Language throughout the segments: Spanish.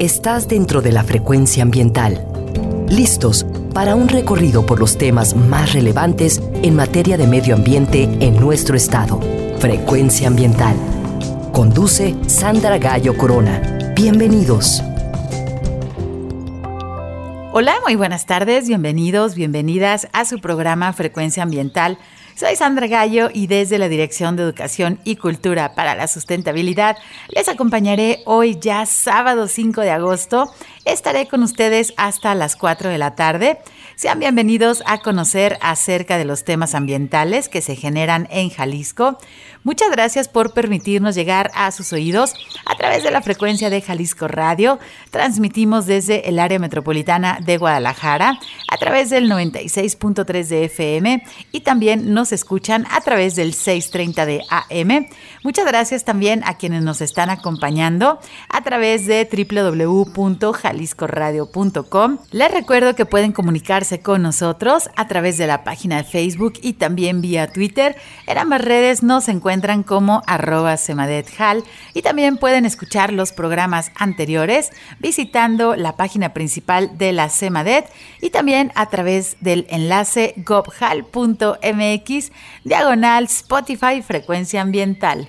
Estás dentro de la frecuencia ambiental. Listos para un recorrido por los temas más relevantes en materia de medio ambiente en nuestro estado. Frecuencia ambiental. Conduce Sandra Gallo Corona. Bienvenidos. Hola, muy buenas tardes, bienvenidos, bienvenidas a su programa Frecuencia Ambiental soy Sandra Gallo y desde la Dirección de Educación y Cultura para la Sustentabilidad les acompañaré hoy ya sábado 5 de agosto. Estaré con ustedes hasta las 4 de la tarde. Sean bienvenidos a conocer acerca de los temas ambientales que se generan en Jalisco. Muchas gracias por permitirnos llegar a sus oídos a través de la frecuencia de Jalisco Radio. Transmitimos desde el área metropolitana de Guadalajara a través del 96.3 de FM y también nos escuchan a través del 630 de AM. Muchas gracias también a quienes nos están acompañando a través de www.jaliscoradio.com. Les recuerdo que pueden comunicarse con nosotros a través de la página de Facebook y también vía Twitter. En ambas redes nos encuentran encuentran como arroba semadethal y también pueden escuchar los programas anteriores visitando la página principal de la Semadet y también a través del enlace gobhal.mx diagonal Spotify frecuencia ambiental.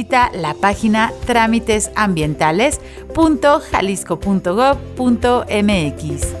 visita la página trámitesambientales.jalisco.gov.mx.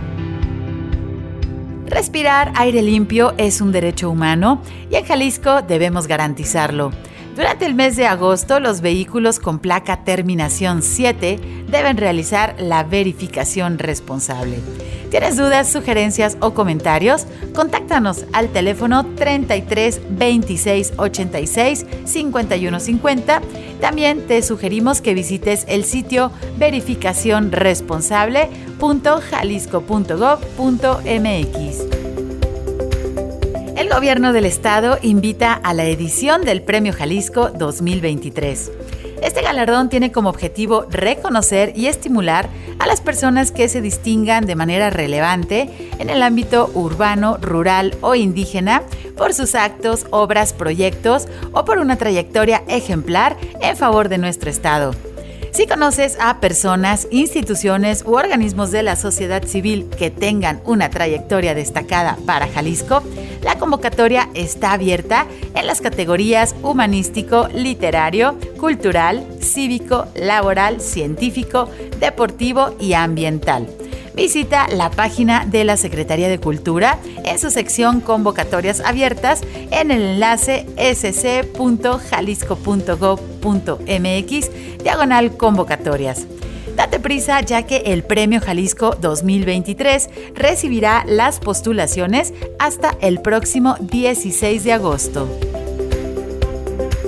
Respirar aire limpio es un derecho humano y en Jalisco debemos garantizarlo. Durante el mes de agosto, los vehículos con placa terminación 7 deben realizar la verificación responsable. ¿Tienes dudas, sugerencias o comentarios? Contáctanos al teléfono 33 26 86 51 50. También te sugerimos que visites el sitio verificacionresponsable.jalisco.gov.mx. Gobierno del estado invita a la edición del Premio Jalisco 2023. Este galardón tiene como objetivo reconocer y estimular a las personas que se distingan de manera relevante en el ámbito urbano, rural o indígena por sus actos, obras, proyectos o por una trayectoria ejemplar en favor de nuestro Estado. Si conoces a personas, instituciones u organismos de la sociedad civil que tengan una trayectoria destacada para Jalisco, la convocatoria está abierta en las categorías humanístico, literario, cultural, cívico, laboral, científico, deportivo y ambiental. Visita la página de la Secretaría de Cultura en su sección Convocatorias Abiertas en el enlace sc.jalisco.gov.mx diagonal convocatorias. Date prisa ya que el Premio Jalisco 2023 recibirá las postulaciones hasta el próximo 16 de agosto.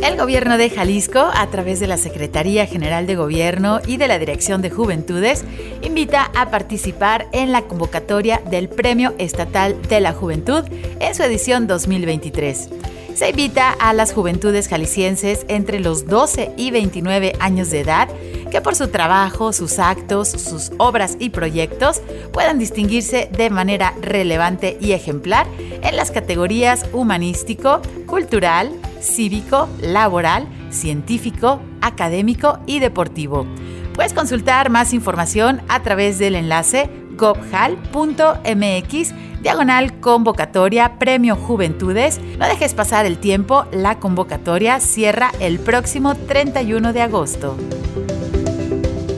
El gobierno de Jalisco, a través de la Secretaría General de Gobierno y de la Dirección de Juventudes, invita a participar en la convocatoria del Premio Estatal de la Juventud en su edición 2023. Se invita a las juventudes jaliscienses entre los 12 y 29 años de edad que por su trabajo, sus actos, sus obras y proyectos puedan distinguirse de manera relevante y ejemplar en las categorías humanístico, cultural, cívico, laboral, científico, académico y deportivo. Puedes consultar más información a través del enlace gobhal.mx diagonal convocatoria Premio Juventudes. No dejes pasar el tiempo, la convocatoria cierra el próximo 31 de agosto.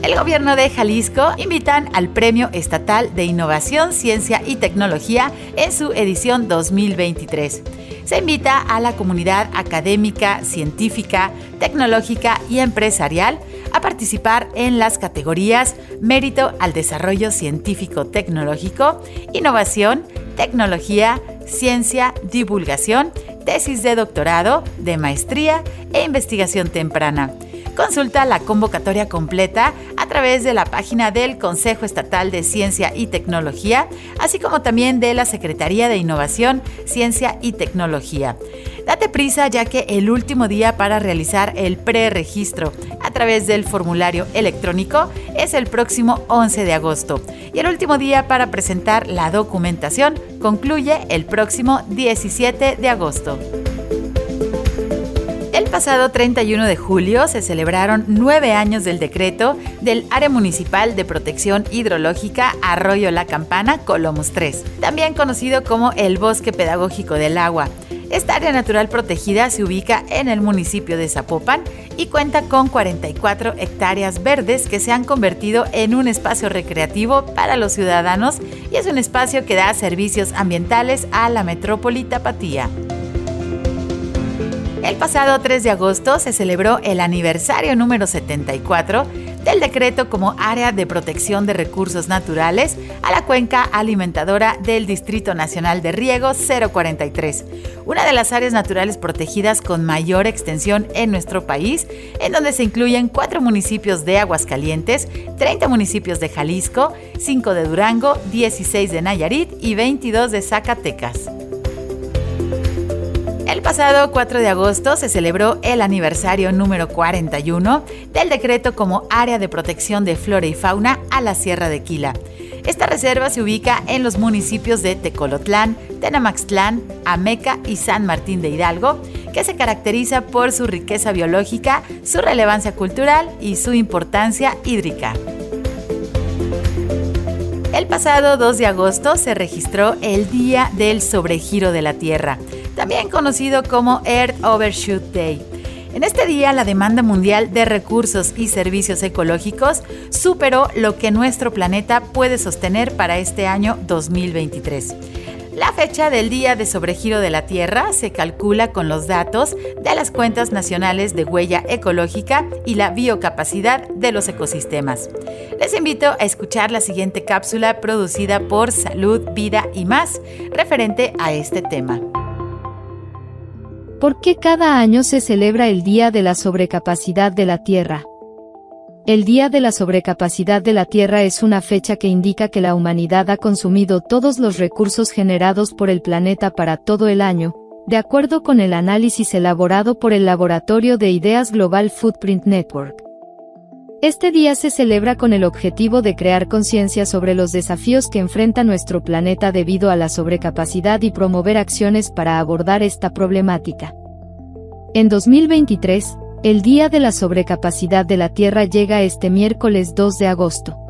El gobierno de Jalisco invitan al Premio Estatal de Innovación, Ciencia y Tecnología en su edición 2023. Se invita a la comunidad académica, científica, tecnológica y empresarial a participar en las categorías Mérito al Desarrollo Científico-Tecnológico, Innovación, Tecnología, Ciencia, Divulgación, Tesis de Doctorado, de Maestría e Investigación Temprana. Consulta la convocatoria completa a través de la página del Consejo Estatal de Ciencia y Tecnología, así como también de la Secretaría de Innovación, Ciencia y Tecnología. Date prisa ya que el último día para realizar el preregistro a través del formulario electrónico es el próximo 11 de agosto y el último día para presentar la documentación concluye el próximo 17 de agosto. El pasado 31 de julio se celebraron nueve años del decreto del Área Municipal de Protección Hidrológica Arroyo La Campana, Colomos 3, también conocido como el Bosque Pedagógico del Agua. Esta área natural protegida se ubica en el municipio de Zapopan y cuenta con 44 hectáreas verdes que se han convertido en un espacio recreativo para los ciudadanos y es un espacio que da servicios ambientales a la metrópoli Tapatía. El pasado 3 de agosto se celebró el aniversario número 74 del decreto como área de protección de recursos naturales a la cuenca alimentadora del Distrito Nacional de Riego 043, una de las áreas naturales protegidas con mayor extensión en nuestro país, en donde se incluyen cuatro municipios de Aguascalientes, 30 municipios de Jalisco, 5 de Durango, 16 de Nayarit y 22 de Zacatecas. Pasado 4 de agosto se celebró el aniversario número 41 del decreto como área de protección de flora y fauna a la Sierra de Quila. Esta reserva se ubica en los municipios de Tecolotlán, Tenamaxtlán, Ameca y San Martín de Hidalgo, que se caracteriza por su riqueza biológica, su relevancia cultural y su importancia hídrica. El pasado 2 de agosto se registró el Día del Sobregiro de la Tierra, también conocido como Earth Overshoot Day. En este día la demanda mundial de recursos y servicios ecológicos superó lo que nuestro planeta puede sostener para este año 2023. La fecha del día de sobregiro de la Tierra se calcula con los datos de las cuentas nacionales de huella ecológica y la biocapacidad de los ecosistemas. Les invito a escuchar la siguiente cápsula producida por Salud, Vida y más referente a este tema. ¿Por qué cada año se celebra el Día de la Sobrecapacidad de la Tierra? El Día de la Sobrecapacidad de la Tierra es una fecha que indica que la humanidad ha consumido todos los recursos generados por el planeta para todo el año, de acuerdo con el análisis elaborado por el Laboratorio de Ideas Global Footprint Network. Este día se celebra con el objetivo de crear conciencia sobre los desafíos que enfrenta nuestro planeta debido a la sobrecapacidad y promover acciones para abordar esta problemática. En 2023, el Día de la Sobrecapacidad de la Tierra llega este miércoles 2 de agosto.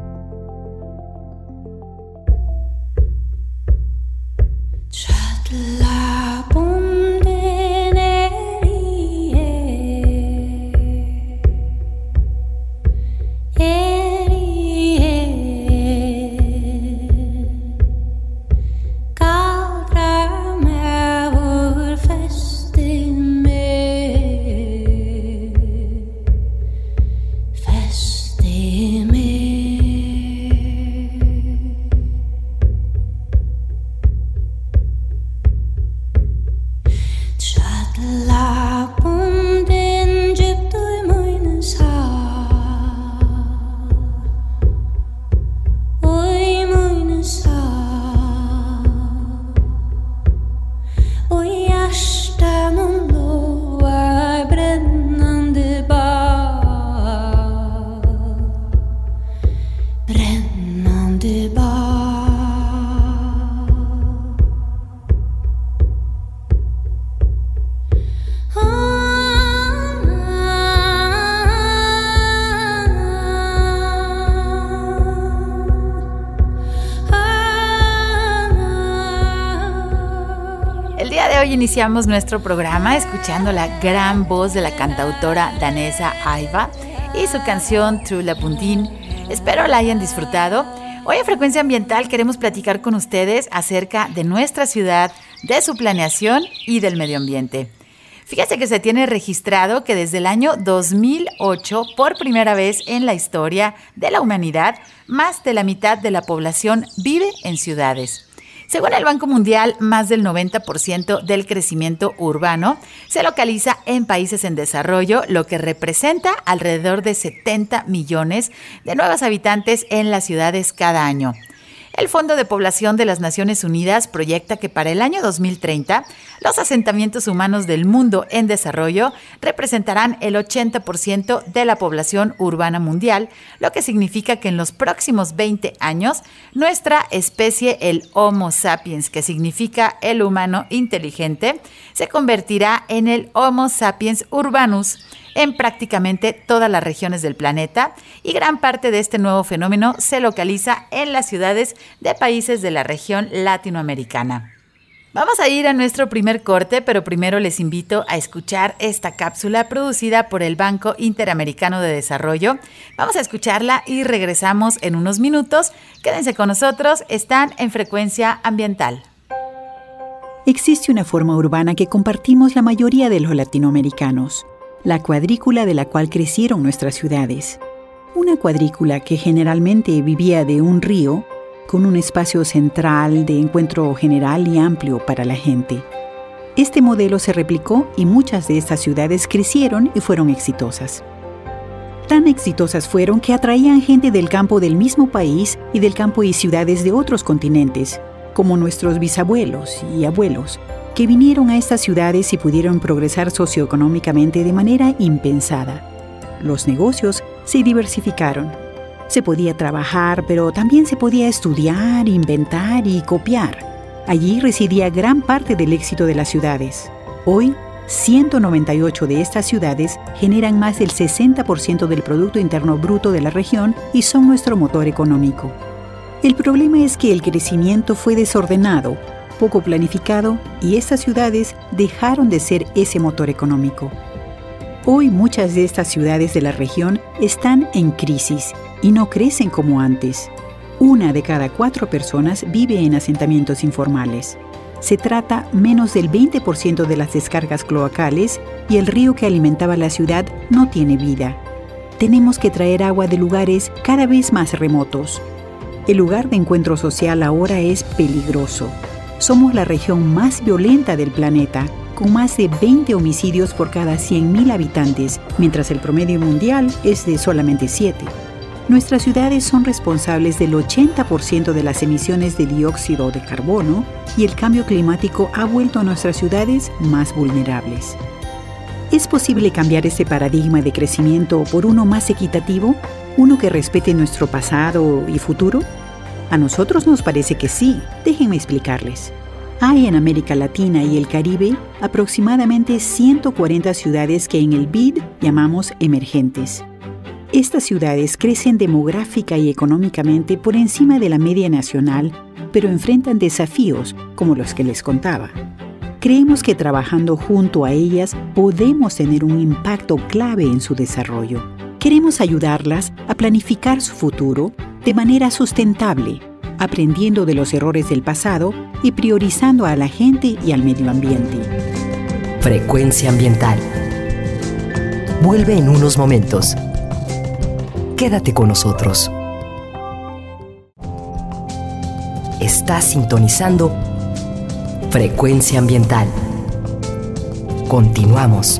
Iniciamos nuestro programa escuchando la gran voz de la cantautora danesa Aiva y su canción True La Bundin Espero la hayan disfrutado. Hoy en Frecuencia Ambiental queremos platicar con ustedes acerca de nuestra ciudad, de su planeación y del medio ambiente. Fíjese que se tiene registrado que desde el año 2008, por primera vez en la historia de la humanidad, más de la mitad de la población vive en ciudades. Según el Banco Mundial, más del 90% del crecimiento urbano se localiza en países en desarrollo, lo que representa alrededor de 70 millones de nuevos habitantes en las ciudades cada año. El Fondo de Población de las Naciones Unidas proyecta que para el año 2030 los asentamientos humanos del mundo en desarrollo representarán el 80% de la población urbana mundial, lo que significa que en los próximos 20 años nuestra especie, el Homo sapiens, que significa el humano inteligente, se convertirá en el Homo sapiens urbanus en prácticamente todas las regiones del planeta y gran parte de este nuevo fenómeno se localiza en las ciudades de países de la región latinoamericana. Vamos a ir a nuestro primer corte, pero primero les invito a escuchar esta cápsula producida por el Banco Interamericano de Desarrollo. Vamos a escucharla y regresamos en unos minutos. Quédense con nosotros, están en frecuencia ambiental. Existe una forma urbana que compartimos la mayoría de los latinoamericanos la cuadrícula de la cual crecieron nuestras ciudades. Una cuadrícula que generalmente vivía de un río, con un espacio central de encuentro general y amplio para la gente. Este modelo se replicó y muchas de estas ciudades crecieron y fueron exitosas. Tan exitosas fueron que atraían gente del campo del mismo país y del campo y ciudades de otros continentes, como nuestros bisabuelos y abuelos, que vinieron a estas ciudades y pudieron progresar socioeconómicamente de manera impensada. Los negocios se diversificaron. Se podía trabajar, pero también se podía estudiar, inventar y copiar. Allí residía gran parte del éxito de las ciudades. Hoy, 198 de estas ciudades generan más del 60% del Producto Interno Bruto de la región y son nuestro motor económico. El problema es que el crecimiento fue desordenado poco planificado y estas ciudades dejaron de ser ese motor económico. Hoy muchas de estas ciudades de la región están en crisis y no crecen como antes. Una de cada cuatro personas vive en asentamientos informales. Se trata menos del 20% de las descargas cloacales y el río que alimentaba la ciudad no tiene vida. Tenemos que traer agua de lugares cada vez más remotos. El lugar de encuentro social ahora es peligroso somos la región más violenta del planeta, con más de 20 homicidios por cada 100.000 habitantes, mientras el promedio mundial es de solamente 7. Nuestras ciudades son responsables del 80% de las emisiones de dióxido de carbono y el cambio climático ha vuelto a nuestras ciudades más vulnerables. ¿Es posible cambiar este paradigma de crecimiento por uno más equitativo, uno que respete nuestro pasado y futuro? A nosotros nos parece que sí. Déjenme explicarles. Hay en América Latina y el Caribe aproximadamente 140 ciudades que en el BID llamamos emergentes. Estas ciudades crecen demográfica y económicamente por encima de la media nacional, pero enfrentan desafíos como los que les contaba. Creemos que trabajando junto a ellas podemos tener un impacto clave en su desarrollo. Queremos ayudarlas a planificar su futuro de manera sustentable, aprendiendo de los errores del pasado y priorizando a la gente y al medio ambiente. Frecuencia ambiental. Vuelve en unos momentos. Quédate con nosotros. Estás sintonizando Frecuencia ambiental. Continuamos.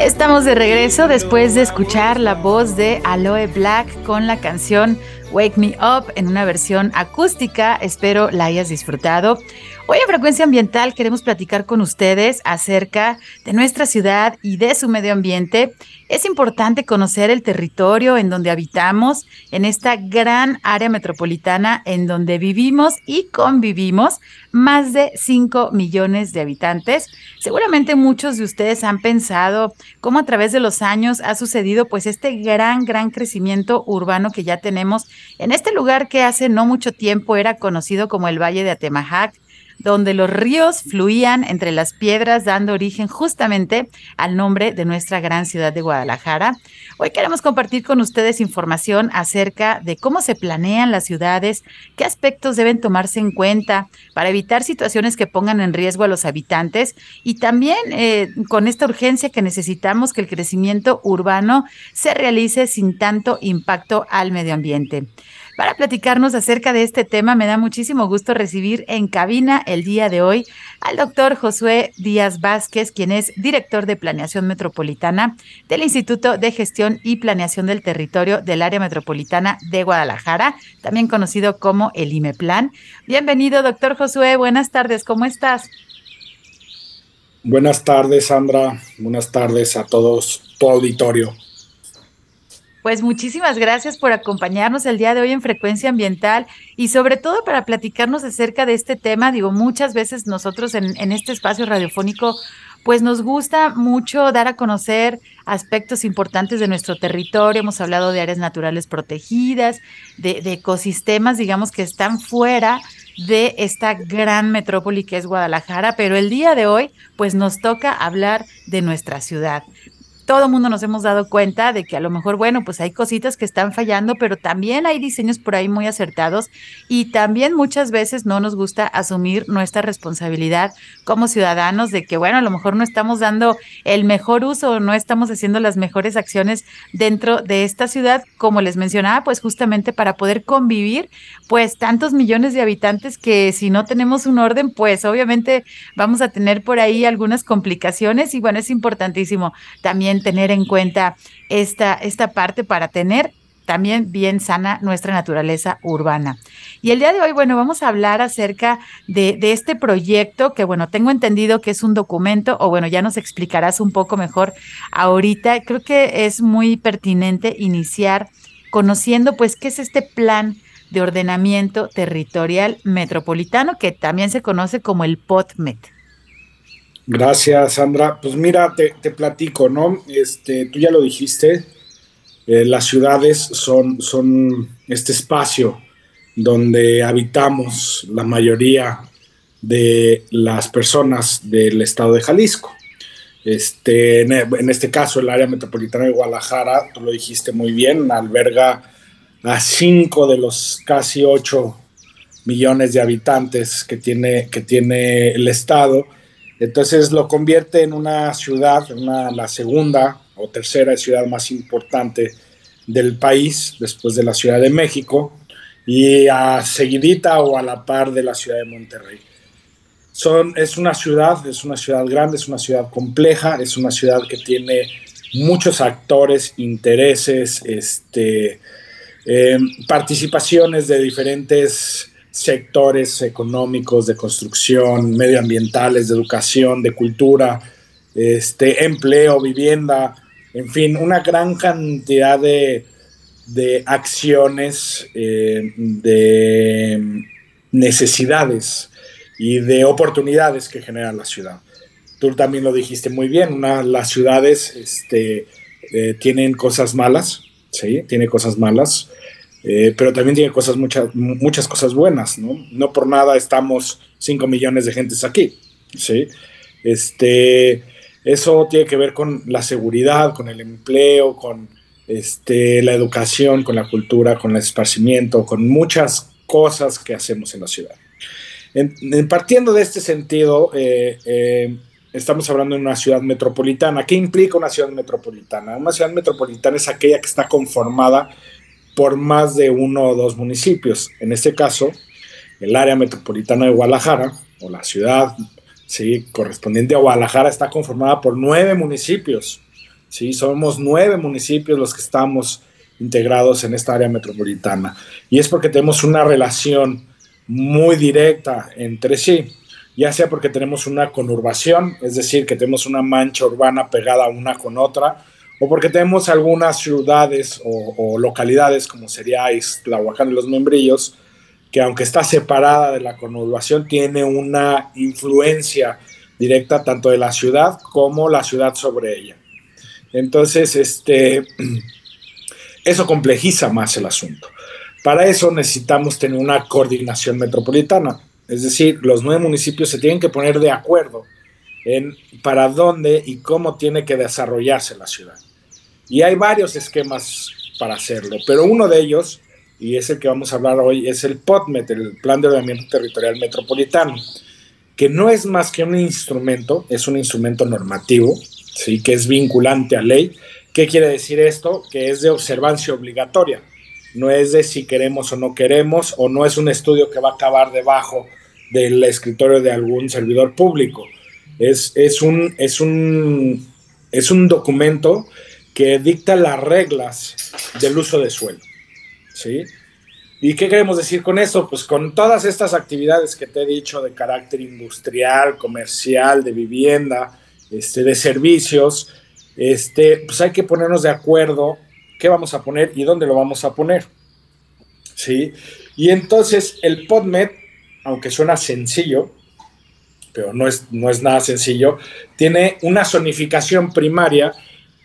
Estamos de regreso después de escuchar la voz de Aloe Black con la canción Wake Me Up en una versión acústica. Espero la hayas disfrutado. Hoy en Frecuencia Ambiental queremos platicar con ustedes acerca de nuestra ciudad y de su medio ambiente. Es importante conocer el territorio en donde habitamos, en esta gran área metropolitana en donde vivimos y convivimos más de 5 millones de habitantes. Seguramente muchos de ustedes han pensado cómo a través de los años ha sucedido pues este gran, gran crecimiento urbano que ya tenemos en este lugar que hace no mucho tiempo era conocido como el Valle de Atemajac donde los ríos fluían entre las piedras, dando origen justamente al nombre de nuestra gran ciudad de Guadalajara. Hoy queremos compartir con ustedes información acerca de cómo se planean las ciudades, qué aspectos deben tomarse en cuenta para evitar situaciones que pongan en riesgo a los habitantes y también eh, con esta urgencia que necesitamos que el crecimiento urbano se realice sin tanto impacto al medio ambiente. Para platicarnos acerca de este tema, me da muchísimo gusto recibir en cabina el día de hoy al doctor Josué Díaz Vázquez, quien es director de Planeación Metropolitana del Instituto de Gestión y Planeación del Territorio del Área Metropolitana de Guadalajara, también conocido como el IMEPLAN. Bienvenido, doctor Josué. Buenas tardes, ¿cómo estás? Buenas tardes, Sandra. Buenas tardes a todos, tu auditorio. Pues muchísimas gracias por acompañarnos el día de hoy en Frecuencia Ambiental y sobre todo para platicarnos acerca de este tema. Digo, muchas veces nosotros en, este espacio radiofónico pues nos gusta mucho dar a conocer aspectos importantes de nuestro territorio. Hemos hablado de áreas naturales protegidas, de, ecosistemas, digamos, que están fuera de esta gran metrópoli que es Guadalajara, pero el día de hoy, pues nos toca hablar de nuestra ciudad todo el mundo nos hemos dado cuenta de que a lo mejor, bueno, pues hay cositas que están fallando, pero también hay diseños por ahí muy acertados y también muchas veces no nos gusta asumir nuestra responsabilidad como ciudadanos de que, bueno, a lo mejor no estamos dando el mejor uso no estamos haciendo las mejores acciones dentro de esta ciudad, como les mencionaba, pues justamente para poder convivir, pues tantos millones de habitantes que si no tenemos un orden, pues obviamente vamos a tener por ahí algunas complicaciones y bueno, es importantísimo también tener en cuenta esta, esta parte para tener también bien sana nuestra naturaleza urbana. Y el día de hoy, bueno, vamos a hablar acerca de, de, este proyecto que, bueno, tengo entendido que es un documento, o bueno, ya nos explicarás un poco mejor ahorita. Creo que es muy pertinente iniciar conociendo, pues, qué es este plan de ordenamiento territorial metropolitano, que también se conoce como el POTMET. Gracias, Sandra. Pues mira, te, te platico, ¿no? Este, tú ya lo dijiste, eh, las ciudades son, son este espacio donde habitamos la mayoría de las personas del estado de Jalisco. Este, en, este caso, el área metropolitana de Guadalajara, tú lo dijiste muy bien, alberga a cinco de los casi ocho millones de habitantes que tiene, que tiene el estado entonces lo convierte en una ciudad, una, la segunda o tercera ciudad más importante del país, después de la Ciudad de México, y a seguidita o a la par de la ciudad de Monterrey. Son, es una ciudad, es una ciudad grande, es una ciudad compleja, es una ciudad que tiene muchos actores, intereses, este, eh, participaciones de diferentes sectores económicos, de construcción, medioambientales, de educación, de cultura, este, empleo, vivienda, en fin, una gran cantidad de, de acciones, eh, de necesidades y de oportunidades que genera la ciudad. Tú también lo dijiste muy bien, las ciudades este, eh, tienen cosas malas, ¿sí? Tiene cosas malas, eh, pero también tiene cosas, muchas, muchas cosas buenas, ¿no? No por nada estamos 5 millones de gentes aquí, ¿sí? Este, eso tiene que ver con la seguridad, con el empleo, con este, la educación, con la cultura, con el esparcimiento, con muchas cosas que hacemos en la ciudad. En, partiendo de este sentido, eh, eh, estamos hablando de una ciudad metropolitana. ¿Qué implica una ciudad metropolitana? Una ciudad metropolitana es aquella que está conformada por más de uno o dos municipios. En este caso, el área metropolitana de Guadalajara, o la ciudad ¿sí? correspondiente a Guadalajara, está conformada por nueve municipios. ¿sí? Somos nueve municipios los que estamos integrados en esta área metropolitana. Y es porque tenemos una relación muy directa entre sí, ya sea porque tenemos una conurbación, es decir, que tenemos una mancha urbana pegada una con otra, o porque tenemos algunas ciudades o, localidades, como sería Islahuacán de los Membrillos, que aunque está separada de la conurbación, tiene una influencia directa tanto de la ciudad como la ciudad sobre ella. Entonces, este, eso complejiza más el asunto. Para eso necesitamos tener una coordinación metropolitana, es decir, los nueve municipios se tienen que poner de acuerdo en para dónde y cómo tiene que desarrollarse la ciudad. Y hay varios esquemas para hacerlo, pero uno de ellos, y es el que vamos a hablar hoy, es el POTMET, el Plan de Ordenamiento Territorial Metropolitano, que no es más que un instrumento, es un instrumento normativo, ¿sí? que es vinculante a ley. ¿Qué quiere decir esto? Que es de observancia obligatoria no es de si queremos o no queremos, o no es un estudio que va a acabar debajo del escritorio de algún servidor público. Es, es, un, es, un, es un documento que dicta las reglas del uso de suelo. ¿sí? ¿Y qué queremos decir con eso? Pues con todas estas actividades que te he dicho de carácter industrial, comercial, de vivienda, este, de servicios, este, pues hay que ponernos de acuerdo qué vamos a poner y dónde lo vamos a poner. ¿Sí? Y entonces el PodMed, aunque suena sencillo, pero no es, no es nada sencillo, tiene una zonificación primaria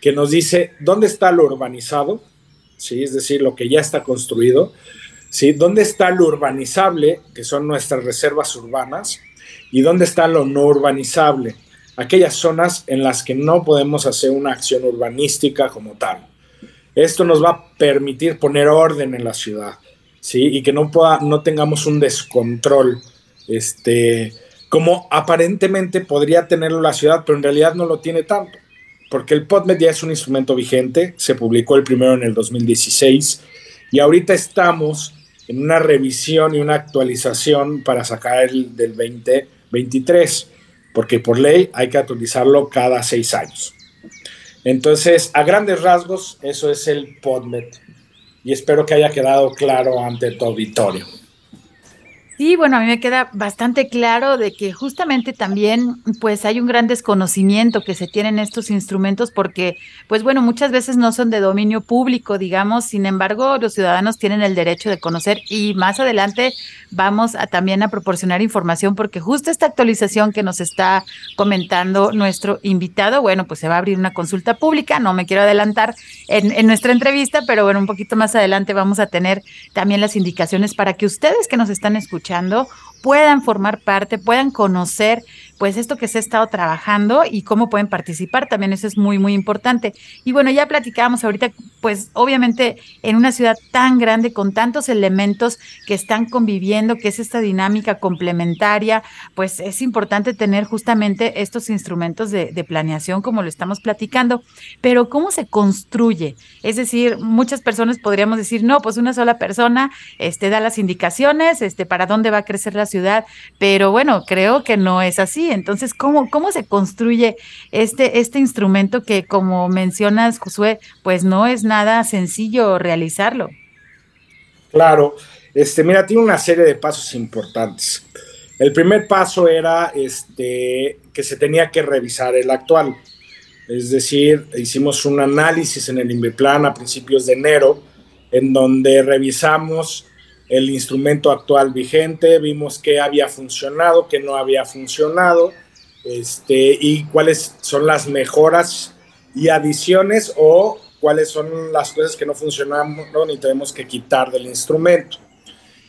que nos dice dónde está lo urbanizado, ¿sí? es decir, lo que ya está construido, ¿sí? dónde está lo urbanizable, que son nuestras reservas urbanas, y dónde está lo no urbanizable, aquellas zonas en las que no podemos hacer una acción urbanística como tal. Esto nos va a permitir poner orden en la ciudad, ¿sí? Y que no, pueda, no tengamos un descontrol, este, como aparentemente podría tenerlo la ciudad, pero en realidad no lo tiene tanto, porque el PodMed ya es un instrumento vigente, se publicó el primero en el 2016 y ahorita estamos en una revisión y una actualización para sacar el del 2023, porque por ley hay que actualizarlo cada seis años. Entonces, a grandes rasgos, eso es el PodMed. Y espero que haya quedado claro ante tu auditorio. Sí, bueno, a mí me queda bastante claro de que justamente también pues hay un gran desconocimiento que se tienen estos instrumentos porque pues bueno, muchas veces no son de dominio público, digamos, sin embargo, los ciudadanos tienen el derecho de conocer y más adelante vamos a también a proporcionar información porque justo esta actualización que nos está comentando nuestro invitado, bueno, pues se va a abrir una consulta pública, no me quiero adelantar en, en nuestra entrevista, pero bueno, un poquito más adelante vamos a tener también las indicaciones para que ustedes que nos están escuchando puedan formar parte, puedan conocer pues esto que se ha estado trabajando y cómo pueden participar, también eso es muy, muy importante. Y bueno, ya platicábamos ahorita, pues obviamente en una ciudad tan grande con tantos elementos que están conviviendo, que es esta dinámica complementaria, pues es importante tener justamente estos instrumentos de, planeación como lo estamos platicando. Pero ¿cómo se construye? Es decir, muchas personas podríamos decir, no, pues una sola persona este, da las indicaciones este, para dónde va a crecer la ciudad, pero bueno, creo que no es así entonces, ¿cómo, cómo se construye este, este instrumento que, como mencionas, Josué, pues no es nada sencillo realizarlo? Claro, este, mira, tiene una serie de pasos importantes. El primer paso era este, que se tenía que revisar el actual. Es decir, hicimos un análisis en el Inverplan a principios de enero, en donde revisamos el instrumento actual vigente, vimos qué había funcionado, qué no había funcionado, este, y cuáles son las mejoras y adiciones o cuáles son las cosas que no funcionan y tenemos que quitar del instrumento.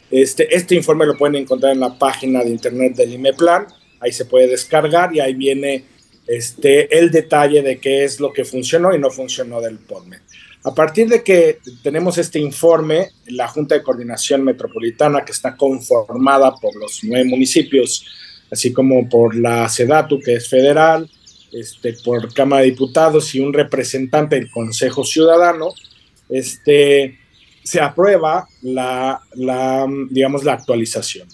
Este, este informe lo pueden encontrar en la página de internet del IMEPLAN, ahí se puede descargar y ahí viene este, el detalle de qué es lo que funcionó y no funcionó del PODME. A partir de que tenemos este informe, la Junta de Coordinación Metropolitana, que está conformada por los nueve municipios, así como por la SEDATU, que es federal, este, por Cámara de Diputados y un representante del Consejo Ciudadano, este, se aprueba la, la, digamos, la actualización.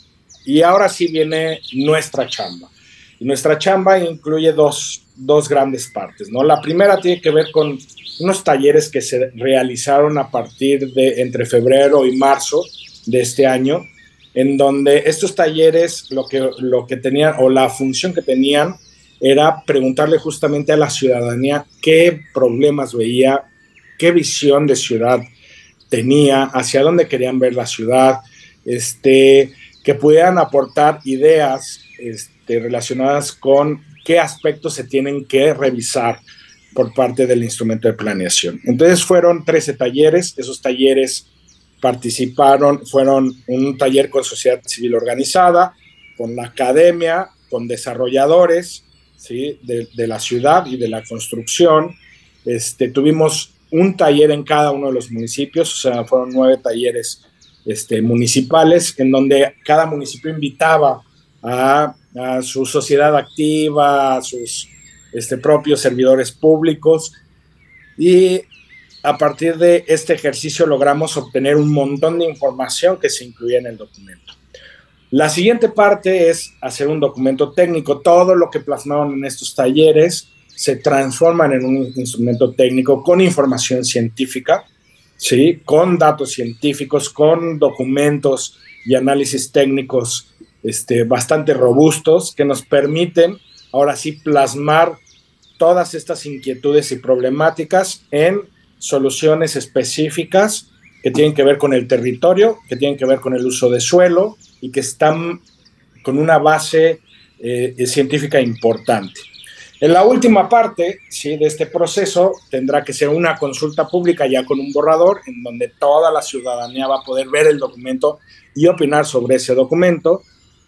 Y ahora sí viene nuestra chamba. Y nuestra chamba incluye dos, dos grandes partes, ¿no? La primera tiene que ver con unos talleres que se realizaron a partir de entre febrero y marzo de este año, en donde estos talleres lo que, lo que tenían o la función que tenían era preguntarle justamente a la ciudadanía qué problemas veía, qué visión de ciudad tenía, hacia dónde querían ver la ciudad, este, que pudieran aportar ideas este, relacionadas con qué aspectos se tienen que revisar por parte del instrumento de planeación. Entonces fueron 13 talleres, esos talleres participaron, fueron un taller con sociedad civil organizada, con la academia, con desarrolladores ¿sí? de, de la ciudad y de la construcción. Este, tuvimos un taller en cada uno de los municipios, o sea, fueron nueve talleres este, municipales, en donde cada municipio invitaba a, a su sociedad activa, a sus este, propios servidores públicos. Y a partir de este ejercicio logramos obtener un montón de información que se incluía en el documento. La siguiente parte es hacer un documento técnico. Todo lo que plasmaron en estos talleres se transforman en un instrumento técnico con información científica, ¿sí? con datos científicos, con documentos y análisis técnicos este, bastante robustos que nos permiten ahora sí plasmar todas estas inquietudes y problemáticas en soluciones específicas que tienen que ver con el territorio, que tienen que ver con el uso de suelo y que están con una base eh, científica importante. En la última parte ¿sí? de este proceso tendrá que ser una consulta pública ya con un borrador en donde toda la ciudadanía va a poder ver el documento y opinar sobre ese documento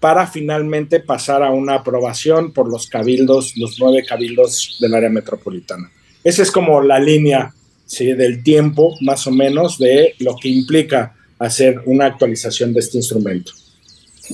para finalmente pasar a una aprobación por los cabildos, los nueve cabildos del área metropolitana. Esa es como la línea ¿sí? del tiempo, más o menos, de lo que implica hacer una actualización de este instrumento.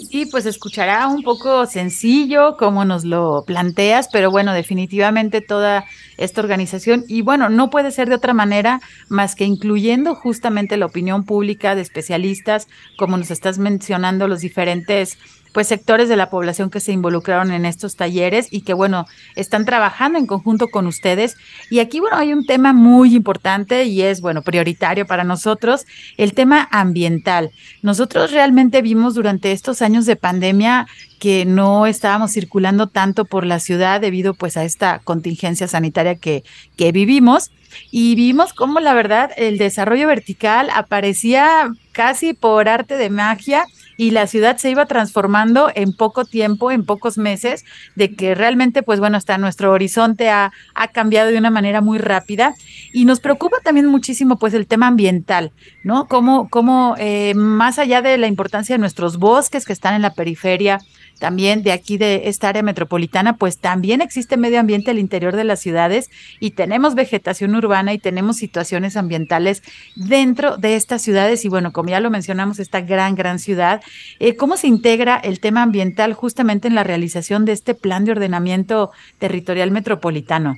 Y pues escuchará un poco sencillo como nos lo planteas, pero bueno, definitivamente toda esta organización y bueno, no puede ser de otra manera más que incluyendo justamente la opinión pública de especialistas, como nos estás mencionando los diferentes pues sectores de la población que se involucraron en estos talleres y que bueno, están trabajando en conjunto con ustedes. Y aquí bueno, hay un tema muy importante y es bueno, prioritario para nosotros, el tema ambiental. Nosotros realmente vimos durante estos años de pandemia que no estábamos circulando tanto por la ciudad debido pues a esta contingencia sanitaria que, que vivimos y vimos cómo la verdad el desarrollo vertical aparecía casi por arte de magia y la ciudad se iba transformando en poco tiempo, en pocos meses, de que realmente, pues bueno, hasta nuestro horizonte ha, ha cambiado de una manera muy rápida y nos preocupa también muchísimo pues el tema ambiental, ¿no? Cómo, cómo eh, más allá de la importancia de nuestros bosques que están en la periferia, también de aquí de esta área metropolitana, pues también existe medio ambiente al interior de las ciudades y tenemos vegetación urbana y tenemos situaciones ambientales dentro de estas ciudades. Y bueno, como ya lo mencionamos, esta gran, gran ciudad, eh, ¿cómo se integra el tema ambiental justamente en la realización de este plan de ordenamiento territorial metropolitano?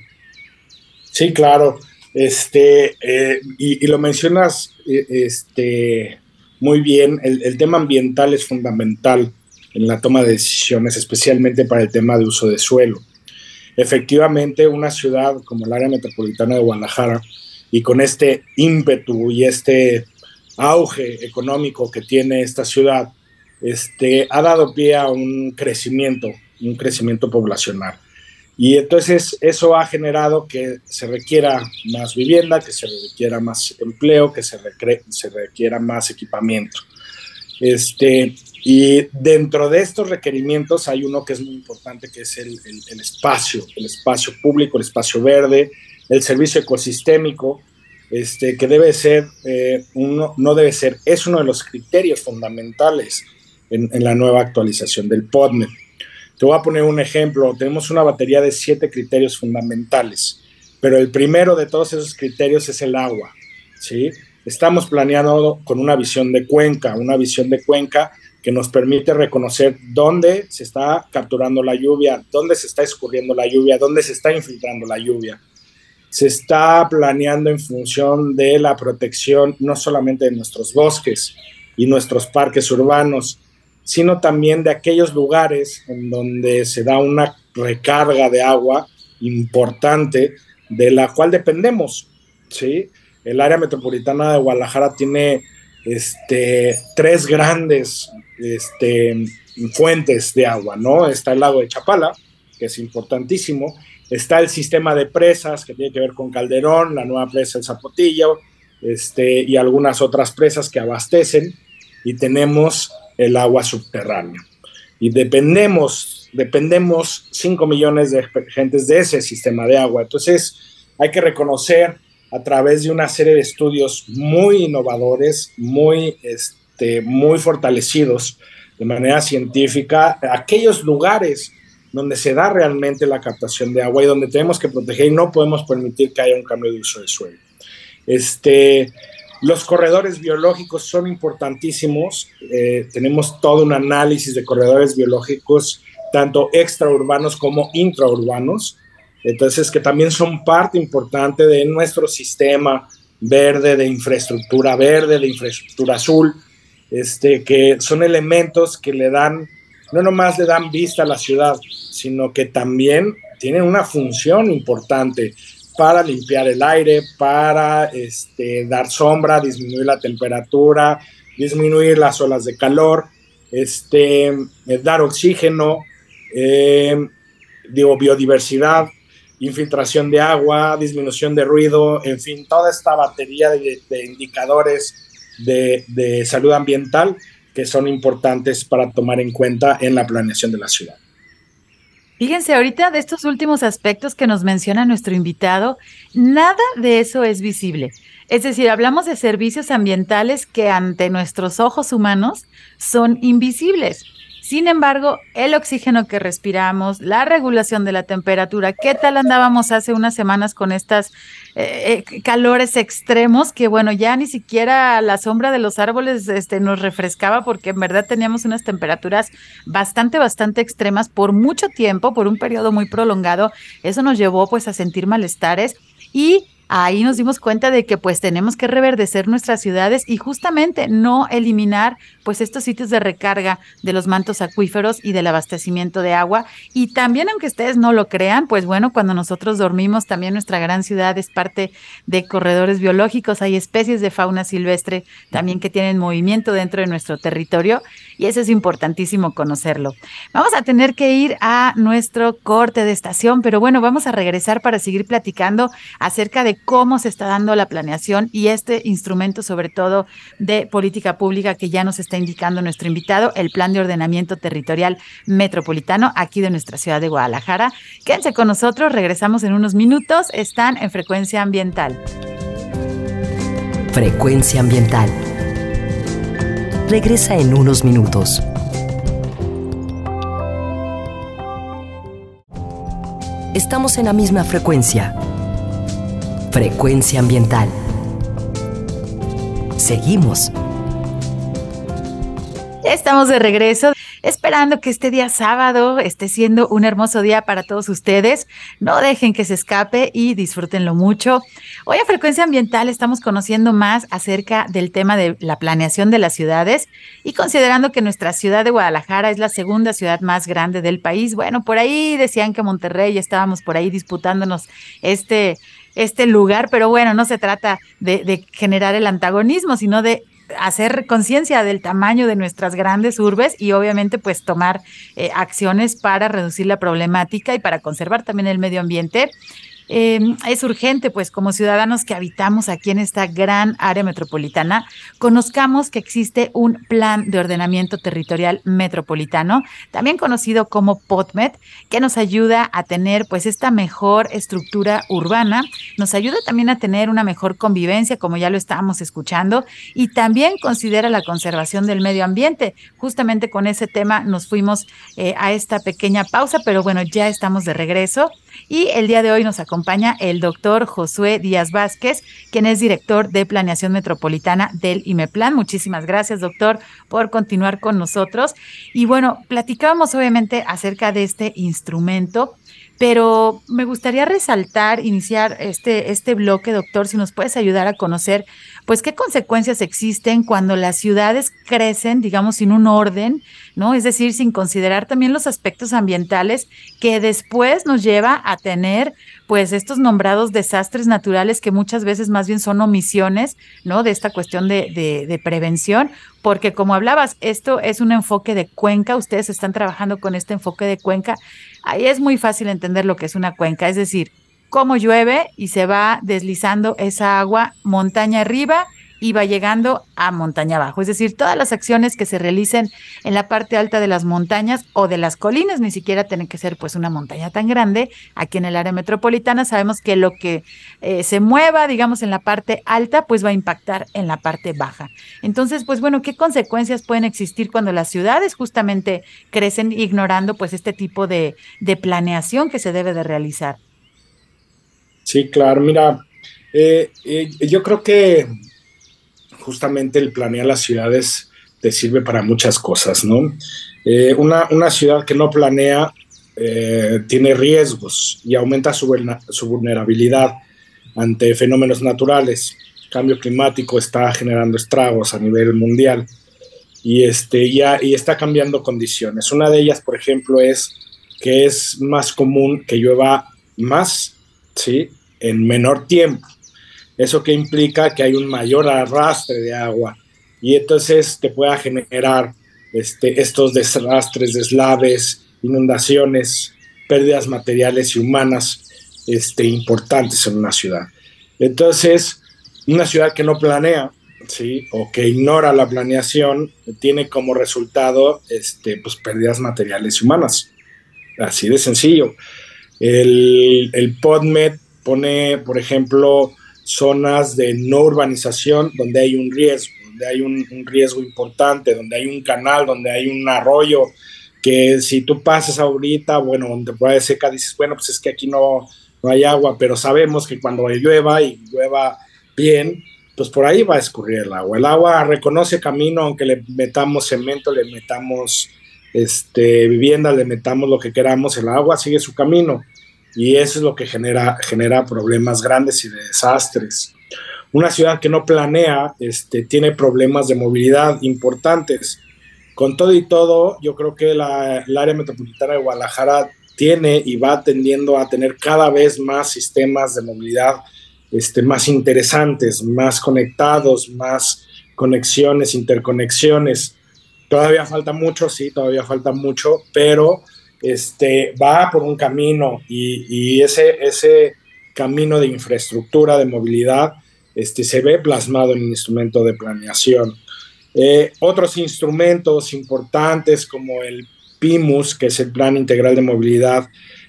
Sí, claro. Este, eh, y, lo mencionas eh, este, muy bien, el tema ambiental es fundamental en la toma de decisiones, especialmente para el tema de uso de suelo. Efectivamente, una ciudad como el área metropolitana de Guadalajara, y con este ímpetu y este auge económico que tiene esta ciudad, este, ha dado pie a un crecimiento, un crecimiento poblacional. Y entonces eso ha generado que se requiera más vivienda, que se requiera más empleo, que se, se requiera más equipamiento. Este, y dentro de estos requerimientos hay uno que es muy importante, que es el, el, espacio, el espacio público, el espacio verde, el servicio ecosistémico, este, que debe ser, eh, uno, no debe ser, es uno de los criterios fundamentales en, en la nueva actualización del PODME. Te voy a poner un ejemplo. Tenemos una batería de siete criterios fundamentales, pero el primero de todos esos criterios es el agua. ¿sí? Estamos planeando con una visión de cuenca, una visión de cuenca que nos permite reconocer dónde se está capturando la lluvia, dónde se está escurriendo la lluvia, dónde se está infiltrando la lluvia. Se está planeando en función de la protección no solamente de nuestros bosques y nuestros parques urbanos, sino también de aquellos lugares en donde se da una recarga de agua importante de la cual dependemos. ¿sí? El área metropolitana de Guadalajara tiene este, tres grandes este, fuentes de agua, ¿no? Está el lago de Chapala, que es importantísimo, está el sistema de presas, que tiene que ver con Calderón, la nueva presa del Zapotillo, este, y algunas otras presas que abastecen, y tenemos el agua subterránea. Y dependemos, dependemos 5 millones de gentes de ese sistema de agua. Entonces, hay que reconocer a través de una serie de estudios muy innovadores, muy, este, muy fortalecidos de manera científica, aquellos lugares donde se da realmente la captación de agua y donde tenemos que proteger y no podemos permitir que haya un cambio de uso de suelo. Este, los corredores biológicos son importantísimos. Eh, tenemos todo un análisis de corredores biológicos, tanto extraurbanos como intraurbanos. Entonces, que también son parte importante de nuestro sistema verde, de infraestructura verde, de infraestructura azul, este, que son elementos que le dan, no nomás le dan vista a la ciudad, sino que también tienen una función importante para limpiar el aire, para este, dar sombra, disminuir la temperatura, disminuir las olas de calor, este, eh, dar oxígeno, eh, digo, biodiversidad, infiltración de agua, disminución de ruido, en fin, toda esta batería de, indicadores de, salud ambiental que son importantes para tomar en cuenta en la planeación de la ciudad. Fíjense, ahorita de estos últimos aspectos que nos menciona nuestro invitado, nada de eso es visible. Es decir, hablamos de servicios ambientales que ante nuestros ojos humanos son invisibles. Sin embargo, el oxígeno que respiramos, la regulación de la temperatura, ¿qué tal andábamos hace unas semanas con estas eh, eh, calores extremos que bueno, ya ni siquiera la sombra de los árboles este, nos refrescaba porque en verdad teníamos unas temperaturas bastante, bastante extremas por mucho tiempo, por un periodo muy prolongado. Eso nos llevó pues a sentir malestares y ahí nos dimos cuenta de que pues tenemos que reverdecer nuestras ciudades y justamente no eliminar pues estos sitios de recarga de los mantos acuíferos y del abastecimiento de agua. Y también, aunque ustedes no lo crean, pues bueno, cuando nosotros dormimos, también nuestra gran ciudad es parte de corredores biológicos, hay especies de fauna silvestre también que tienen movimiento dentro de nuestro territorio y eso es importantísimo conocerlo. Vamos a tener que ir a nuestro corte de estación, pero bueno, vamos a regresar para seguir platicando acerca de cómo se está dando la planeación y este instrumento sobre todo de política pública que ya nos está indicando nuestro invitado, el Plan de Ordenamiento Territorial Metropolitano aquí de nuestra ciudad de Guadalajara. Quédense con nosotros, regresamos en unos minutos, están en frecuencia ambiental. Frecuencia ambiental. Regresa en unos minutos. Estamos en la misma frecuencia Frecuencia ambiental. Seguimos. Estamos de regreso, esperando que este día sábado esté siendo un hermoso día para todos ustedes. No dejen que se escape y disfrútenlo mucho. Hoy a Frecuencia Ambiental estamos conociendo más acerca del tema de la planeación de las ciudades y considerando que nuestra ciudad de Guadalajara es la segunda ciudad más grande del país. Bueno, por ahí decían que Monterrey, estábamos por ahí disputándonos este este lugar, pero bueno, no se trata de, generar el antagonismo, sino de hacer conciencia del tamaño de nuestras grandes urbes y obviamente pues tomar eh, acciones para reducir la problemática y para conservar también el medio ambiente. Em, es urgente, pues como ciudadanos que habitamos aquí en esta gran área metropolitana, conozcamos que existe un plan de ordenamiento territorial metropolitano, también conocido como POTMET, que nos ayuda a tener pues esta mejor estructura urbana, nos ayuda también a tener una mejor convivencia, como ya lo estábamos escuchando, y también considera la conservación del medio ambiente. Justamente con ese tema nos fuimos eh, a esta pequeña pausa, pero bueno, ya estamos de regreso y el día de hoy nos acompaña el doctor Josué Díaz Vázquez, quien es director de Planeación Metropolitana del IMEPLAN. Muchísimas gracias, doctor, por continuar con nosotros. Y bueno, platicábamos obviamente acerca de este instrumento pero me gustaría resaltar, iniciar este, este bloque, doctor, si nos puedes ayudar a conocer, pues, qué consecuencias existen cuando las ciudades crecen, digamos, sin un orden, ¿no? Es decir, sin considerar también los aspectos ambientales que después nos lleva a tener, pues, estos nombrados desastres naturales que muchas veces más bien son omisiones, ¿no? De esta cuestión de, de, de prevención, porque como hablabas, esto es un enfoque de cuenca, ustedes están trabajando con este enfoque de cuenca, Ahí es muy fácil entender lo que es una cuenca, es decir, cómo llueve y se va deslizando esa agua montaña arriba va llegando a montaña abajo. Es decir, todas las acciones que se realicen en la parte alta de las montañas o de las colinas, ni siquiera tienen que ser pues una montaña tan grande. Aquí en el área metropolitana sabemos que lo que eh, se mueva, digamos, en la parte alta, pues va a impactar en la parte baja. Entonces, pues bueno, ¿qué consecuencias pueden existir cuando las ciudades justamente crecen ignorando pues este tipo de, de planeación que se debe de realizar? Sí, claro, mira, eh, eh, yo creo que justamente el planear las ciudades te sirve para muchas cosas, ¿no? Eh, una, una, ciudad que no planea eh, tiene riesgos y aumenta su, vulnerabilidad ante fenómenos naturales. Cambio climático está generando estragos a nivel mundial y, este, ya, y está cambiando condiciones. Una de ellas, por ejemplo, es que es más común que llueva más, ¿sí? En menor tiempo. Eso que implica que hay un mayor arrastre de agua y entonces te pueda generar este, estos desastres, deslaves, inundaciones, pérdidas materiales y humanas este, importantes en una ciudad. Entonces, una ciudad que no planea, ¿sí? o que ignora la planeación, tiene como resultado este, pues, pérdidas materiales y humanas. Así de sencillo. El, el PodMed pone, por ejemplo, zonas de no urbanización donde hay un riesgo, donde hay un, riesgo importante, donde hay un canal, donde hay un arroyo, que si tú pasas ahorita, bueno, donde puede seca, dices, bueno, pues es que aquí no, no hay agua, pero sabemos que cuando llueva y llueva bien, pues por ahí va a escurrir el agua. El agua reconoce camino, aunque le metamos cemento, le metamos este, vivienda, le metamos lo que queramos, el agua sigue su camino y eso es lo que genera, genera problemas grandes y de desastres. Una ciudad que no planea este, tiene problemas de movilidad importantes. Con todo y todo, yo creo que la, el área metropolitana de Guadalajara tiene y va tendiendo a tener cada vez más sistemas de movilidad este, más interesantes, más conectados, más conexiones, interconexiones. Todavía falta mucho, sí, todavía falta mucho, pero este, va por un camino y, ese, ese camino de infraestructura, de movilidad, este, se ve plasmado en el instrumento de planeación. Eh, otros instrumentos importantes como el PIMUS, que es el Plan Integral de Movilidad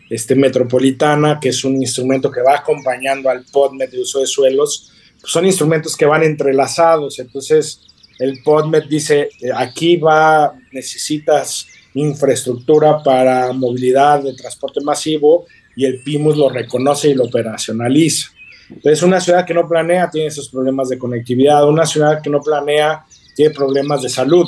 este, Metropolitana, que es un instrumento que va acompañando al PODMET de uso de suelos, pues son instrumentos que van entrelazados. Entonces, el PODMET dice, eh, aquí va, necesitas infraestructura para movilidad de transporte masivo y el PIMUS lo reconoce y lo operacionaliza. Entonces, una ciudad que no planea tiene esos problemas de conectividad, una ciudad que no planea tiene problemas de salud,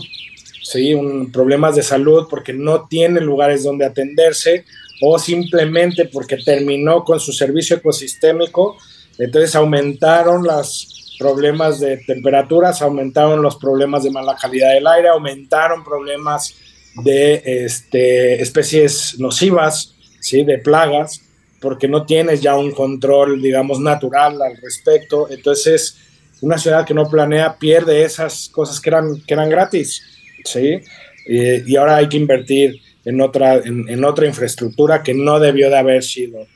¿sí? Problemas de salud porque no tiene lugares donde atenderse o simplemente porque terminó con su servicio ecosistémico, entonces aumentaron los problemas de temperaturas, aumentaron los problemas de mala calidad del aire, aumentaron problemas de este, especies nocivas, ¿sí? de plagas, porque no tienes ya un control, digamos, natural al respecto. Entonces, una ciudad que no planea pierde esas cosas que eran, que eran gratis, ¿sí? y ahora hay que invertir en otra, en, otra infraestructura que no debió de haber sido.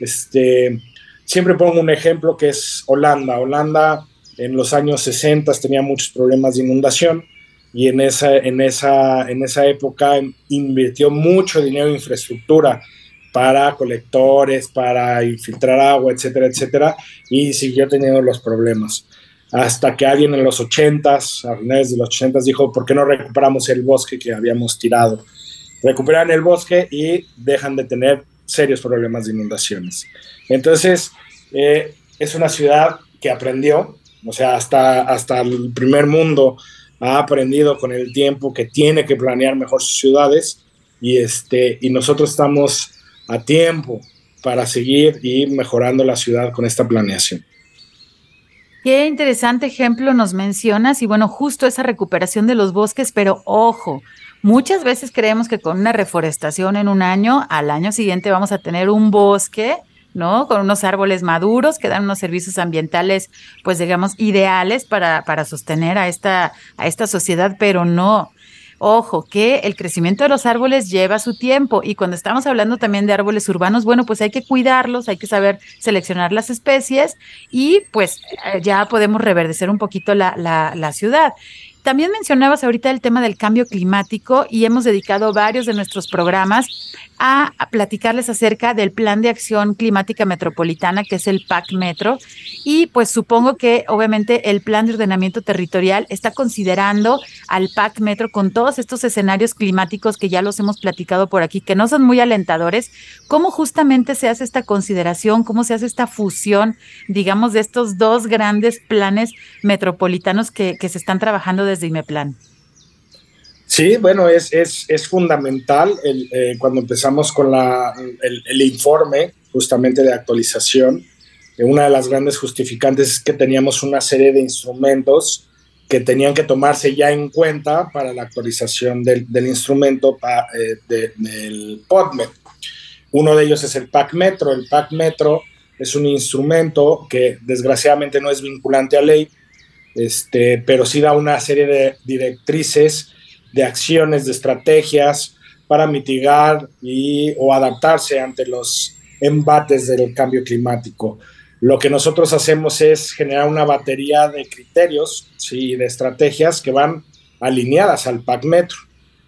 Este, siempre pongo un ejemplo que es Holanda. Holanda en los años 60 tenía muchos problemas de inundación y en esa, en esa, en esa época invirtió mucho dinero en infraestructura para colectores, para infiltrar agua, etcétera, etcétera, y siguió teniendo los problemas. Hasta que alguien en los 80s, a finales de los 80s, dijo, ¿por qué no recuperamos el bosque que habíamos tirado? Recuperan el bosque y dejan de tener serios problemas de inundaciones. Entonces, eh, es una ciudad que aprendió, o sea, hasta, hasta el primer mundo ha aprendido con el tiempo que tiene que planear mejor sus ciudades y, este, y nosotros estamos a tiempo para seguir y mejorando la ciudad con esta planeación. Qué interesante ejemplo nos mencionas y bueno, justo esa recuperación de los bosques, pero ojo, muchas veces creemos que con una reforestación en un año, al año siguiente vamos a tener un bosque, ¿no? Con unos árboles maduros que dan unos servicios ambientales, pues digamos, ideales para, para sostener a esta, a esta sociedad, pero no. Ojo, que el crecimiento de los árboles lleva su tiempo y cuando estamos hablando también de árboles urbanos, bueno, pues hay que cuidarlos, hay que saber seleccionar las especies y pues eh, ya podemos reverdecer un poquito la, la, la ciudad. También mencionabas ahorita el tema del cambio climático y hemos dedicado varios de nuestros programas a, platicarles acerca del Plan de Acción Climática Metropolitana, que es el PAC Metro. Y pues supongo que obviamente el Plan de Ordenamiento Territorial está considerando al PAC Metro con todos estos escenarios climáticos que ya los hemos platicado por aquí, que no son muy alentadores. ¿Cómo justamente se hace esta consideración? ¿Cómo se hace esta fusión, digamos, de estos dos grandes planes metropolitanos que, que se están trabajando desde de Imeplan. Sí, bueno, es, es, fundamental eh, cuando empezamos con la, el, informe justamente de actualización. Una de las grandes justificantes es que teníamos una serie de instrumentos que tenían que tomarse ya en cuenta para la actualización del, del instrumento eh, del PODMET. Uno de ellos es el PAC Metro. El PAC Metro es un instrumento que desgraciadamente no es vinculante a ley, este, pero sí da una serie de directrices, de acciones, de estrategias para mitigar y, o adaptarse ante los embates del cambio climático. Lo que nosotros hacemos es generar una batería de criterios, ¿sí? de estrategias que van alineadas al PAC Metro,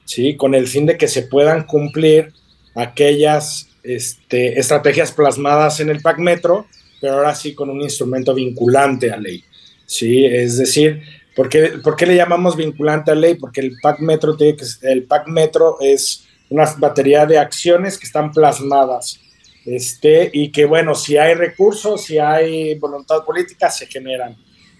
¿sí? con el fin de que se puedan cumplir aquellas este, estrategias plasmadas en el PAC Metro, pero ahora sí con un instrumento vinculante a ley. ¿sí? Es decir, ¿por qué, le llamamos vinculante a ley? Porque el PAC Metro, tiene que, el PAC Metro es una batería de acciones que están plasmadas este, y que, bueno, si hay recursos, si hay voluntad política, se generan.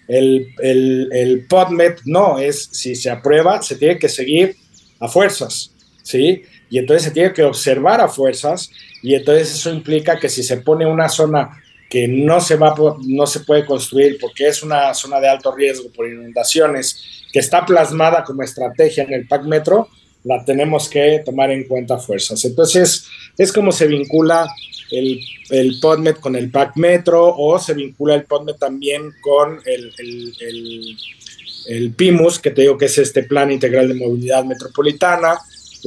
El, el, el PODMET no, es si se aprueba, se tiene que seguir a fuerzas, ¿sí? Y entonces se tiene que observar a fuerzas y entonces eso implica que si se pone una zona que no se, va, no se puede construir porque es una zona de alto riesgo por inundaciones, que está plasmada como estrategia en el PAC Metro, la tenemos que tomar en cuenta fuerzas. Entonces, es como se vincula el, el PODMET con el PAC Metro o se vincula el PODMET también con el, el, el PIMUS, que te digo que es este Plan Integral de Movilidad Metropolitana,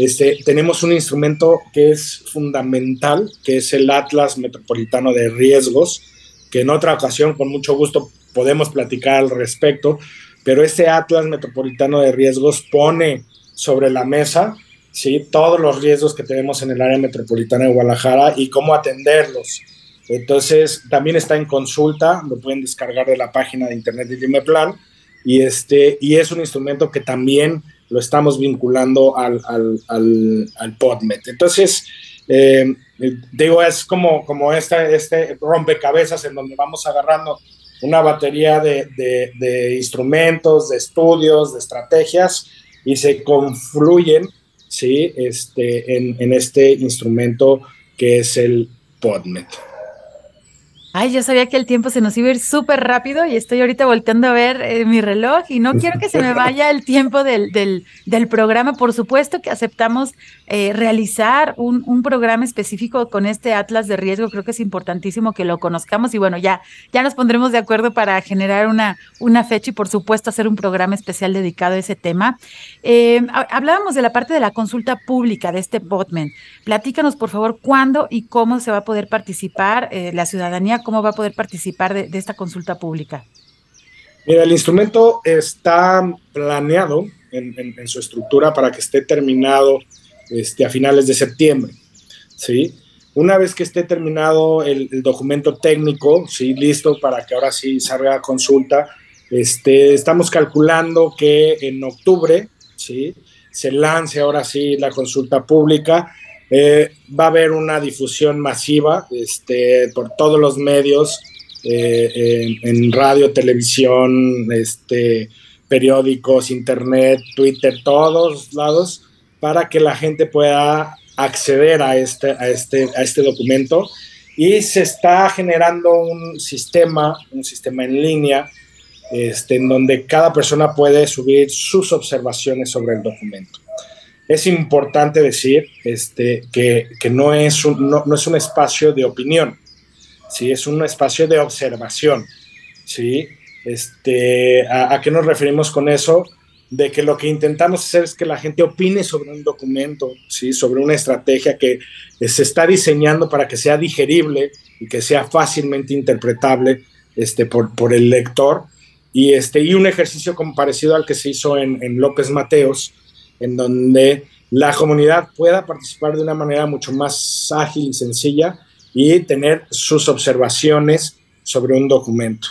este, tenemos un instrumento que es fundamental, que es el Atlas Metropolitano de Riesgos, que en otra ocasión con mucho gusto podemos platicar al respecto, pero este Atlas Metropolitano de Riesgos pone sobre la mesa ¿sí? todos los riesgos que tenemos en el área metropolitana de Guadalajara y cómo atenderlos. Entonces, también está en consulta, lo pueden descargar de la página de internet de Dimeplan, y, este, y es un instrumento que también lo estamos vinculando al, al, PodMet. Entonces, eh, digo, es como, como este, este rompecabezas en donde vamos agarrando una batería de, instrumentos, de estudios, de estrategias y se confluyen ¿sí? este, en, en este instrumento que es el PodMet. Ay, yo sabía que el tiempo se nos iba a ir súper rápido y estoy ahorita volteando a ver eh, mi reloj y no quiero que se me vaya el tiempo del, del, programa. Por supuesto que aceptamos eh, realizar un, un, programa específico con este Atlas de Riesgo. Creo que es importantísimo que lo conozcamos y bueno, ya, ya nos pondremos de acuerdo para generar una, una fecha y por supuesto hacer un programa especial dedicado a ese tema. Eh, hablábamos de la parte de la consulta pública de este botman. Platícanos, por favor, cuándo y cómo se va a poder participar la ciudadanía cómo va a poder participar de, esta consulta pública? Mira, el instrumento está planeado en, su estructura para que esté terminado este, a finales de septiembre. ¿sí? Una vez que esté terminado el, documento técnico, ¿sí? listo para que ahora sí salga a consulta, este, estamos calculando que en octubre ¿sí? se lance ahora sí la consulta pública eh, va a haber una difusión masiva este, por todos los medios, eh, en, radio, televisión, este, periódicos, internet, Twitter, todos lados, para que la gente pueda acceder a este, a este, a este documento. Y se está generando un sistema, un sistema en línea, este, en donde cada persona puede subir sus observaciones sobre el documento es importante decir este, que, no, es un, no, es un espacio de opinión, ¿sí? es un espacio de observación. ¿sí? Este, ¿a, qué nos referimos con eso? De que lo que intentamos hacer es que la gente opine sobre un documento, ¿sí? sobre una estrategia que se está diseñando para que sea digerible y que sea fácilmente interpretable este, por, por el lector. Y, este, y un ejercicio como parecido al que se hizo en, en López Mateos, en donde la comunidad pueda participar de una manera mucho más ágil y sencilla y tener sus observaciones sobre un documento.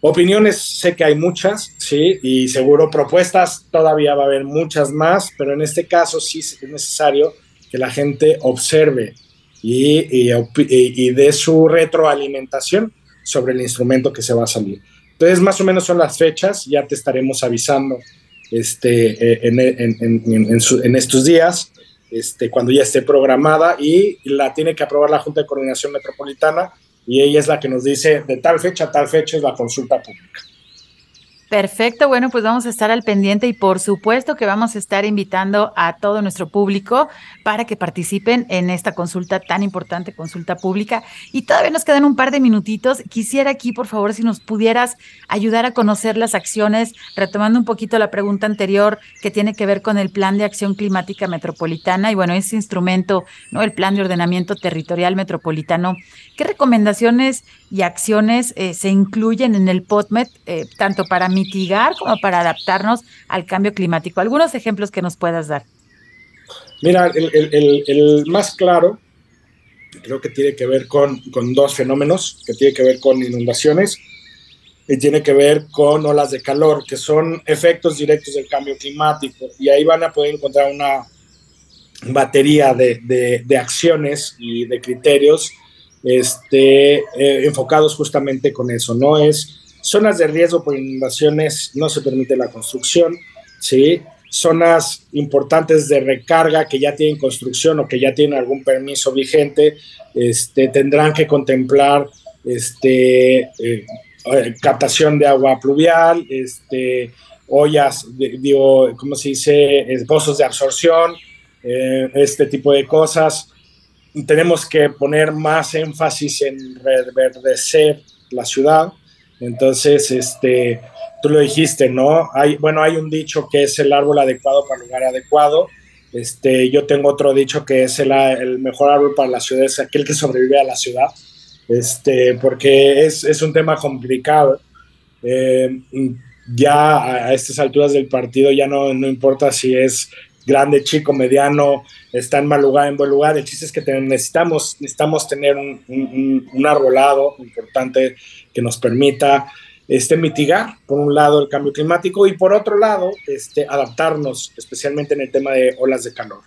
Opiniones sé que hay muchas, sí, y seguro propuestas todavía va a haber muchas más, pero en este caso sí es necesario que la gente observe y, y, dé su retroalimentación sobre el instrumento que se va a salir. Entonces, más o menos son las fechas, ya te estaremos avisando este, eh, en, estos días, este, cuando ya esté programada y la tiene que aprobar la Junta de Coordinación Metropolitana y ella es la que nos dice de tal fecha a tal fecha es la consulta pública. Perfecto, bueno, pues vamos a estar al pendiente y por supuesto que vamos a estar invitando a todo nuestro público para que participen en esta consulta tan importante, consulta pública. Y todavía nos quedan un par de minutitos. Quisiera aquí, por favor, si nos pudieras ayudar a conocer las acciones, retomando un poquito la pregunta anterior que tiene que ver con el Plan de Acción Climática Metropolitana y bueno, ese instrumento, ¿no? El Plan de Ordenamiento Territorial Metropolitano. ¿Qué recomendaciones y acciones eh, se incluyen en el POTMET, eh, tanto para mitigar como para adaptarnos al cambio climático? Algunos ejemplos que nos puedas dar. Mira, el, más claro creo que tiene que ver con, con, dos fenómenos, que tiene que ver con inundaciones y tiene que ver con olas de calor, que son efectos directos del cambio climático. Y ahí van a poder encontrar una batería de, de, acciones y de criterios este, eh, enfocados justamente con eso, ¿no? Es zonas de riesgo por inundaciones, no se permite la construcción, ¿sí? Zonas importantes de recarga que ya tienen construcción o que ya tienen algún permiso vigente, este, tendrán que contemplar este, eh, eh, captación de agua pluvial, este, ollas, digo, ¿cómo se dice? Pozos de absorción, este tipo de cosas tenemos que poner más énfasis en reverdecer la ciudad. Entonces, este, tú lo dijiste, ¿no? Hay, bueno, hay un dicho que es el árbol adecuado para el lugar adecuado. Este, yo tengo otro dicho que es el, mejor árbol para la ciudad, es aquel que sobrevive a la ciudad, este, porque es, es un tema complicado. Eh, ya a estas alturas del partido ya no, no importa si es grande, chico, mediano, está en mal lugar, en buen lugar. El chiste es que necesitamos, necesitamos tener un, arbolado importante que nos permita este, mitigar, por un lado, el cambio climático y por otro lado, este, adaptarnos, especialmente en el tema de olas de calor.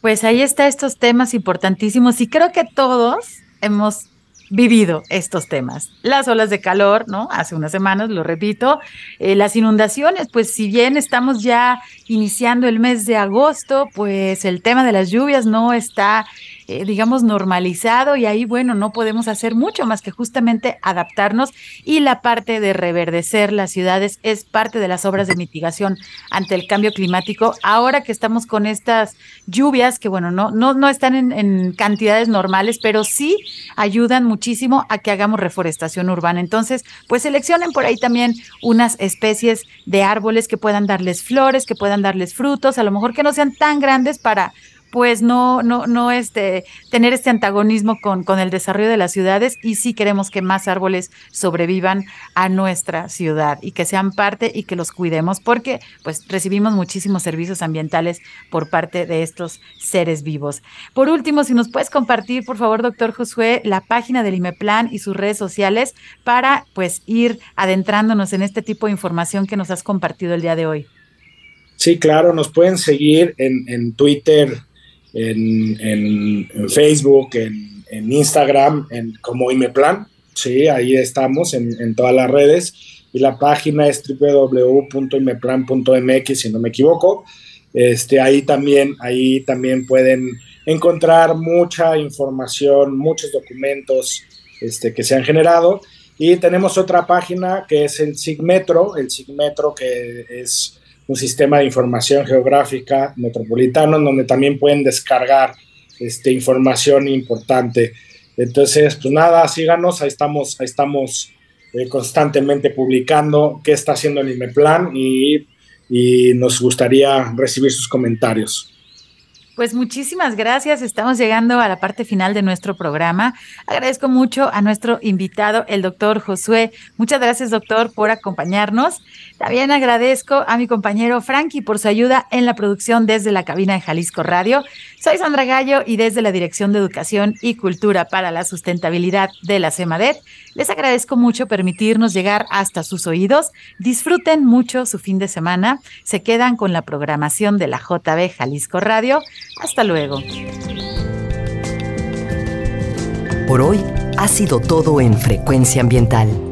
Pues ahí está estos temas importantísimos y creo que todos hemos vivido estos temas. Las olas de calor, ¿no? Hace unas semanas, lo repito. Eh, las inundaciones, pues si bien estamos ya iniciando el mes de agosto, pues el tema de las lluvias no está eh, digamos, normalizado y ahí, bueno, no podemos hacer mucho más que justamente adaptarnos y la parte de reverdecer las ciudades es parte de las obras de mitigación ante el cambio climático. Ahora que estamos con estas lluvias, que bueno, no, no, no están en, en cantidades normales, pero sí ayudan muchísimo a que hagamos reforestación urbana. Entonces, pues seleccionen por ahí también unas especies de árboles que puedan darles flores, que puedan darles frutos, a lo mejor que no sean tan grandes para pues no, no, no este, tener este antagonismo con, con el desarrollo de las ciudades y sí queremos que más árboles sobrevivan a nuestra ciudad y que sean parte y que los cuidemos porque pues recibimos muchísimos servicios ambientales por parte de estos seres vivos. Por último, si nos puedes compartir, por favor, doctor Josué, la página del IMEPLAN y sus redes sociales para pues ir adentrándonos en este tipo de información que nos has compartido el día de hoy. Sí, claro, nos pueden seguir en, en Twitter, en, Facebook, en, Instagram, en, como Imeplan. Sí, ahí estamos en, todas las redes. Y la página es www.imeplan.mx, si no me equivoco. Este, ahí, también, ahí también pueden encontrar mucha información, muchos documentos este, que se han generado. Y tenemos otra página que es el SIGMetro, el SIGMetro que es un sistema de información geográfica metropolitano donde también pueden descargar este, información importante. Entonces, pues nada, síganos, ahí estamos, ahí estamos eh, constantemente publicando qué está haciendo el IMEPLAN y, y nos gustaría recibir sus comentarios. Pues muchísimas gracias. Estamos llegando a la parte final de nuestro programa. Agradezco mucho a nuestro invitado, el doctor Josué. Muchas gracias, doctor, por acompañarnos. También agradezco a mi compañero Frankie por su ayuda en la producción desde la cabina de Jalisco Radio. Soy Sandra Gallo y desde la Dirección de Educación y Cultura para la Sustentabilidad de la CEMADET, les agradezco mucho permitirnos llegar hasta sus oídos. Disfruten mucho su fin de semana. Se quedan con la programación de la JB Jalisco Radio. Hasta luego. Por hoy ha sido todo en Frecuencia Ambiental.